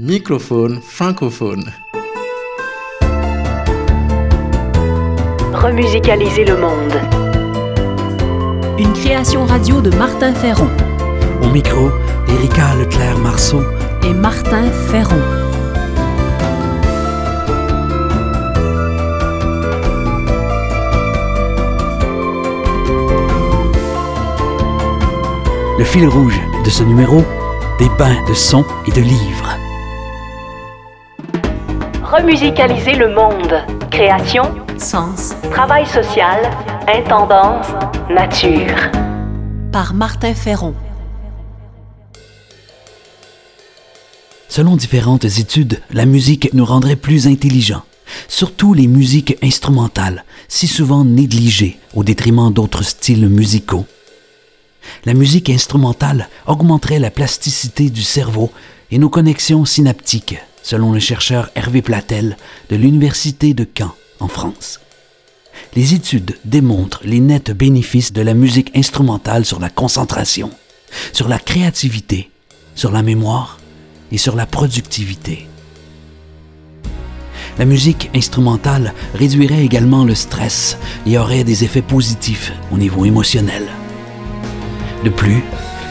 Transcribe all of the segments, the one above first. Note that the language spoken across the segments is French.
Microphone francophone. Remusicaliser le monde. Une création radio de Martin Ferron. Au micro, Erika Leclerc-Marceau et Martin Ferron. Le fil rouge de ce numéro, des bains de sons et de livres. Remusicaliser le monde. Création, Sens. travail social, intendance, nature. Par Martin Ferron. Selon différentes études, la musique nous rendrait plus intelligents, surtout les musiques instrumentales, si souvent négligées au détriment d'autres styles musicaux. La musique instrumentale augmenterait la plasticité du cerveau et nos connexions synaptiques, selon le chercheur Hervé Platel de l'Université de Caen, en France. Les études démontrent les nets bénéfices de la musique instrumentale sur la concentration, sur la créativité, sur la mémoire et sur la productivité. La musique instrumentale réduirait également le stress et aurait des effets positifs au niveau émotionnel. De plus,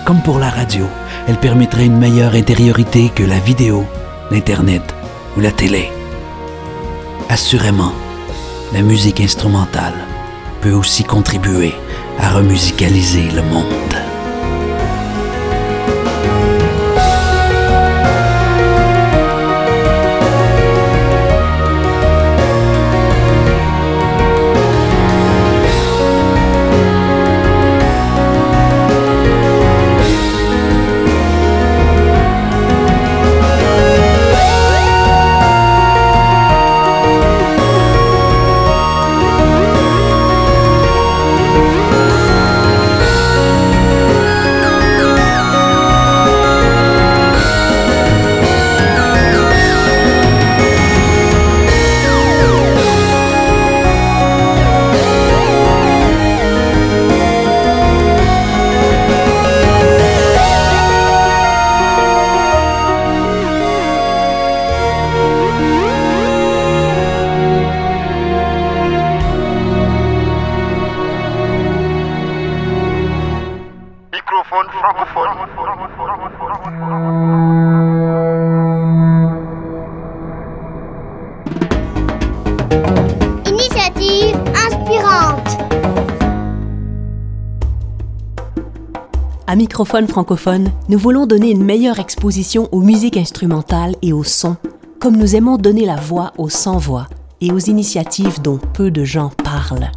comme pour la radio, elle permettrait une meilleure intériorité que la vidéo, l'Internet ou la télé. Assurément, la musique instrumentale peut aussi contribuer à remusicaliser le monde. Microphone francophone, nous voulons donner une meilleure exposition aux musiques instrumentales et aux sons, comme nous aimons donner la voix aux sans-voix et aux initiatives dont peu de gens parlent.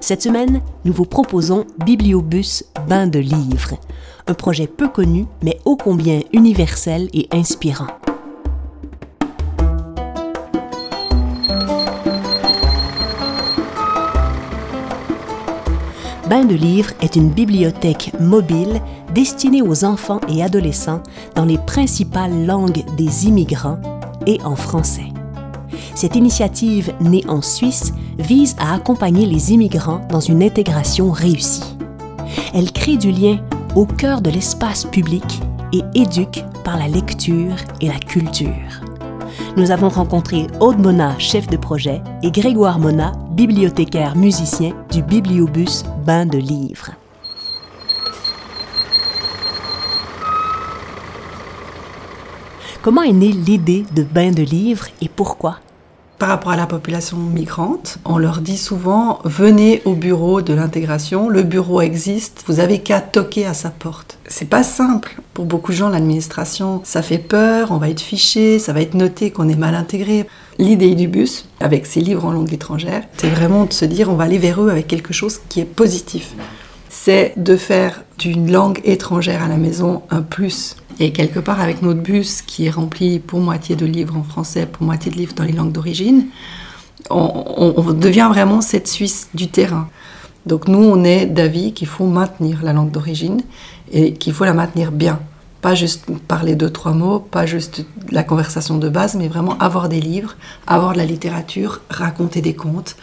Cette semaine, nous vous proposons Bibliobus Bain de livres, un projet peu connu mais ô combien universel et inspirant. Bain de livres est une bibliothèque mobile destinée aux enfants et adolescents dans les principales langues des immigrants et en français. Cette initiative, née en Suisse, vise à accompagner les immigrants dans une intégration réussie. Elle crée du lien au cœur de l'espace public et éduque par la lecture et la culture. Nous avons rencontré Aude Mona, chef de projet, et Grégoire Mona, bibliothécaire musicien du Bibliobus Bain de livres. Comment est née l'idée de Bain de livres et pourquoi? Par rapport à la population migrante, on leur dit souvent venez au bureau de l'intégration, le bureau existe, vous avez qu'à toquer à sa porte. C'est pas simple. Pour beaucoup de gens, l'administration, ça fait peur, on va être fiché, ça va être noté qu'on est mal intégré. L'idée du bus, avec ses livres en langue étrangère, c'est vraiment de se dire on va aller vers eux avec quelque chose qui est positif. C'est de faire d'une langue étrangère à la maison un plus. Et quelque part, avec notre bus qui est rempli pour moitié de livres en français, pour moitié de livres dans les langues d'origine, on, on- on devient vraiment cette Suisse du terrain. Donc nous, on est d'avis qu'il faut maintenir la langue d'origine et qu'il faut la maintenir bien. Pas juste parler deux, trois mots, pas juste la conversation de base, mais vraiment avoir des livres, avoir de la littérature, raconter des contes,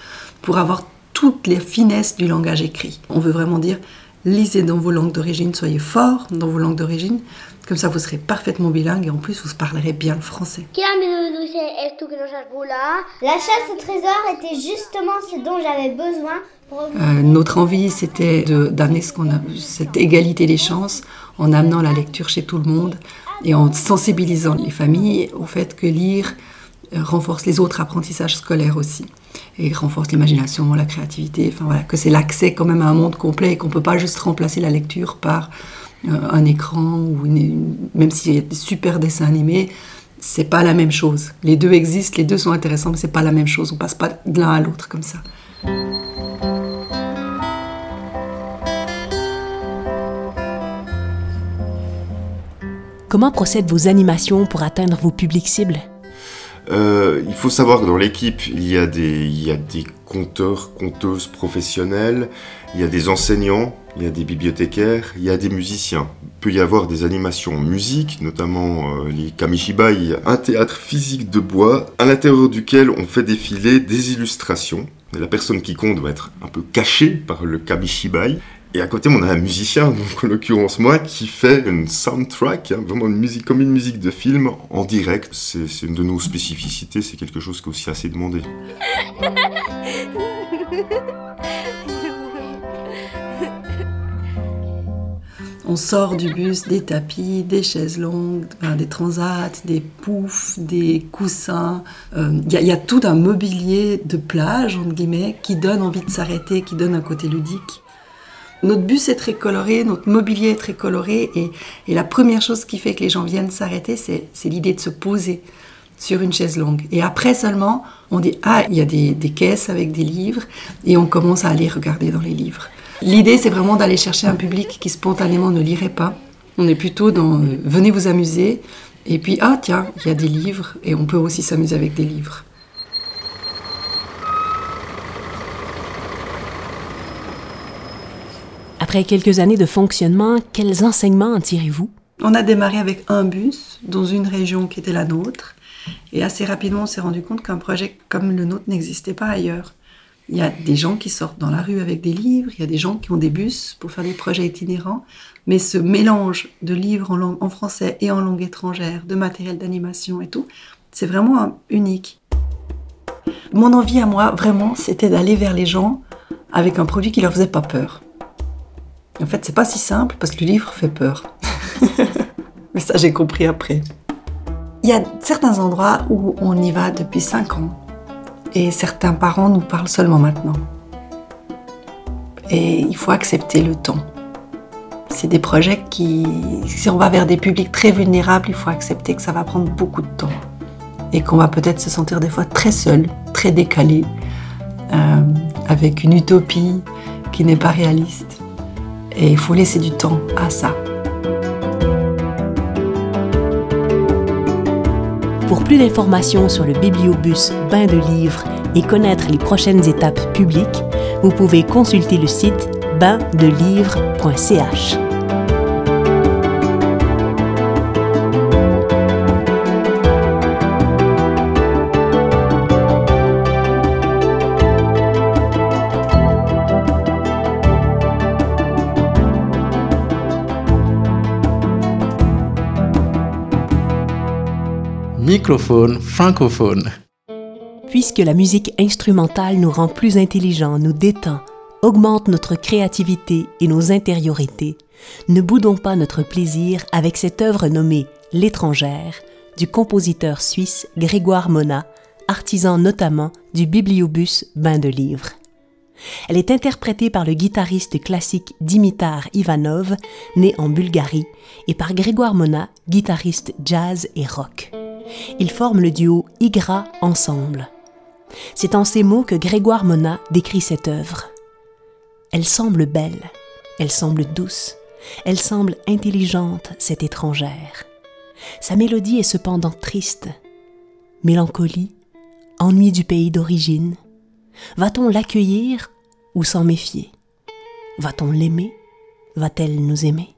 pour avoir toutes les finesses du langage écrit. On veut vraiment dire lisez dans vos langues d'origine, soyez forts dans vos langues d'origine. Comme ça, vous serez parfaitement bilingue et en plus, vous parlerez bien le français. La chasse au trésor était justement ce dont j'avais besoin. Euh, notre envie, c'était d'amener cette égalité des chances en amenant la lecture chez tout le monde et en sensibilisant les familles au fait que lire euh, renforce les autres apprentissages scolaires aussi et renforce l'imagination, la créativité, enfin voilà, que c'est l'accès quand même à un monde complet et qu'on peut pas juste remplacer la lecture par euh, un écran ou même s'il y a des super dessins animés, c'est pas la même chose. Les deux existent, les deux sont intéressants, mais c'est pas la même chose. On passe pas de l'un à l'autre comme ça. Comment procèdent vos animations pour atteindre vos publics cibles? Euh, il faut savoir que dans l'équipe, il y a des, conteurs, conteuses professionnels, il y a des enseignants, il y a des bibliothécaires, il y a des musiciens. Il peut y avoir des animations musique, notamment euh, les kamishibai, un théâtre physique de bois, à l'intérieur duquel on fait défiler des illustrations. La personne qui compte doit être un peu cachée par le kamishibai. Et à côté, on a un musicien, donc en l'occurrence moi, qui fait une soundtrack, hein, vraiment une musique comme une musique de film en direct. C'est une de nos spécificités, c'est quelque chose qui est aussi assez demandé. On sort du bus des tapis, des chaises longues, des transats, des poufs, des coussins. Euh, Il y, a- il y a tout un mobilier de plage, entre guillemets, qui donne envie de s'arrêter, qui donne un côté ludique. Notre bus est très coloré, notre mobilier est très coloré, et, la première chose qui fait que les gens viennent s'arrêter, c'est l'idée de se poser sur une chaise longue. Et après seulement, on dit Ah, il y a des, caisses avec des livres, et on commence à aller regarder dans les livres. L'idée, c'est vraiment d'aller chercher un public qui spontanément ne lirait pas. On est plutôt dans venez vous amuser, et puis ah tiens, il y a des livres, et on peut aussi s'amuser avec des livres. Après quelques années de fonctionnement, quels enseignements en tirez-vous? On a démarré avec un bus dans une région qui était la nôtre. Et assez rapidement, on s'est rendu compte qu'un projet comme le nôtre n'existait pas ailleurs. Il y a des gens qui sortent dans la rue avec des livres, il y a des gens qui ont des bus pour faire des projets itinérants. Mais ce mélange de livres en, langue, en français et en langue étrangère, de matériel d'animation et tout, c'est vraiment un- unique. Mon envie à moi, vraiment, c'était d'aller vers les gens avec un produit qui leur faisait pas peur. En fait, c'est pas si simple parce que le livre fait peur. Mais ça, j'ai compris après. Il y a certains endroits où on y va depuis 5 ans et certains parents nous parlent seulement maintenant. Et il faut accepter le temps. C'est des projets qui, si on va vers des publics très vulnérables, il faut accepter que ça va prendre beaucoup de temps et qu'on va peut-être se sentir des fois très seul, très décalé, euh, avec une utopie qui n'est pas réaliste. Et il faut laisser du temps à ça. Pour plus d'informations sur le bibliobus Bain de livres et connaître les prochaines étapes publiques, vous pouvez consulter le site baindelivres.ch. Microphone francophone. Puisque la musique instrumentale nous rend plus intelligents, nous détend, augmente notre créativité et nos intériorités, ne boudons pas notre plaisir avec cette œuvre nommée L'étrangère du compositeur suisse Grégoire Mona, artisan notamment du bibliobus Bain de livres. Elle est interprétée par le guitariste classique Dimitar Ivanov, né en Bulgarie, et par Grégoire Mona, guitariste jazz et rock. Ils forment le duo Igra ensemble. C'est en ces mots que Grégoire Mona décrit cette œuvre. Elle semble belle, elle semble douce, elle semble intelligente, cette étrangère. Sa mélodie est cependant triste. Mélancolie, ennui du pays d'origine. Va-t-on l'accueillir ou s'en méfier? Va-t-on l'aimer? Va-t-elle nous aimer?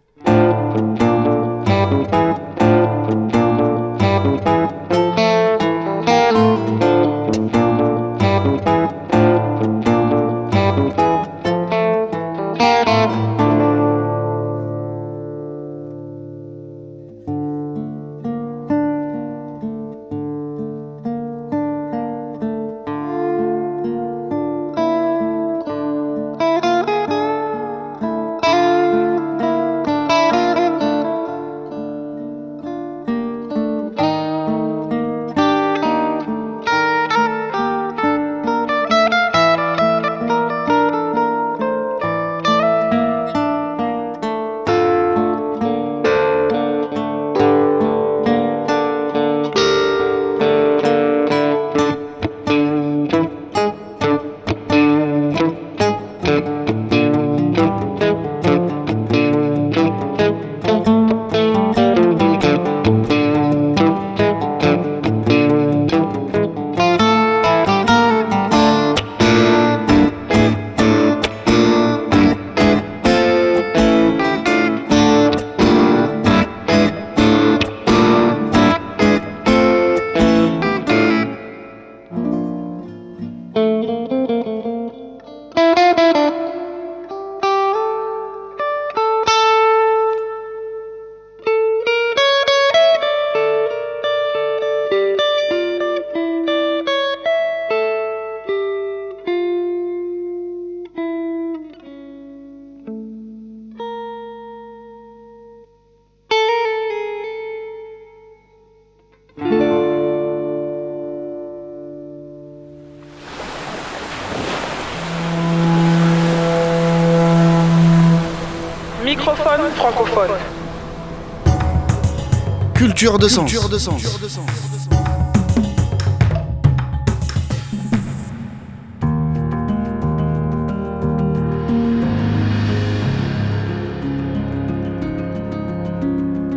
Culture de sens. Culture de sens.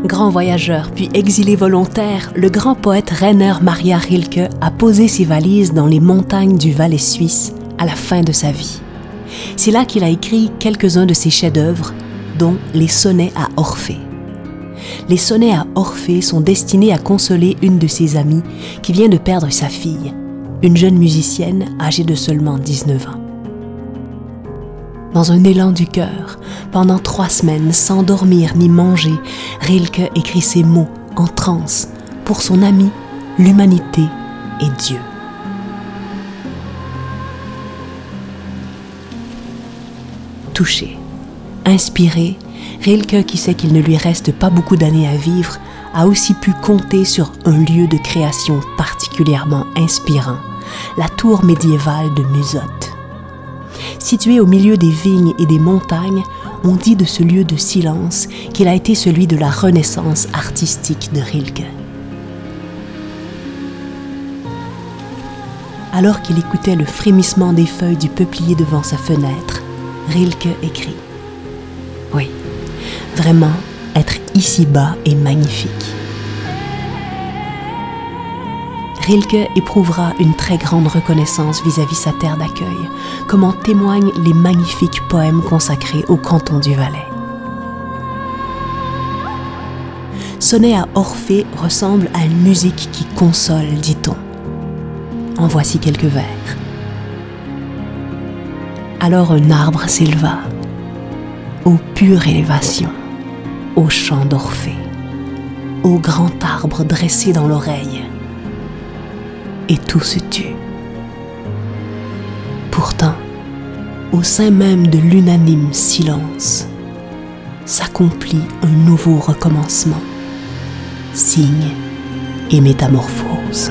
Grand voyageur puis exilé volontaire, le grand poète Rainer Maria Rilke a posé ses valises dans les montagnes du Valais suisse à la fin de sa vie. C'est là qu'il a écrit quelques-uns de ses chefs-d'œuvre, dont les sonnets à Orphée. Les sonnets à Orphée sont destinés à consoler une de ses amies qui vient de perdre sa fille, une jeune musicienne âgée de seulement 19 ans. Dans un élan du cœur, pendant trois semaines, sans dormir ni manger, Rilke écrit ces mots en transe pour son ami, l'humanité et Dieu. Touché, inspiré, Rilke, qui sait qu'il ne lui reste pas beaucoup d'années à vivre, a aussi pu compter sur un lieu de création particulièrement inspirant, la tour médiévale de Musotte. Situé au milieu des vignes et des montagnes, on dit de ce lieu de silence qu'il a été celui de la renaissance artistique de Rilke. Alors qu'il écoutait le frémissement des feuilles du peuplier devant sa fenêtre, Rilke écrit Oui, vraiment, être ici-bas est magnifique. Rilke éprouvera une très grande reconnaissance vis-à-vis sa terre d'accueil, comme en témoignent les magnifiques poèmes consacrés au canton du Valais. Sonnet à Orphée ressemble à une musique qui console, dit-on. En voici quelques vers. Alors un arbre s'éleva, ô pure élévation, au chant d'Orphée, au grand arbre dressé dans l'oreille, et tout se tut. Pourtant, au sein même de l'unanime silence, s'accomplit un nouveau recommencement, signe et métamorphose.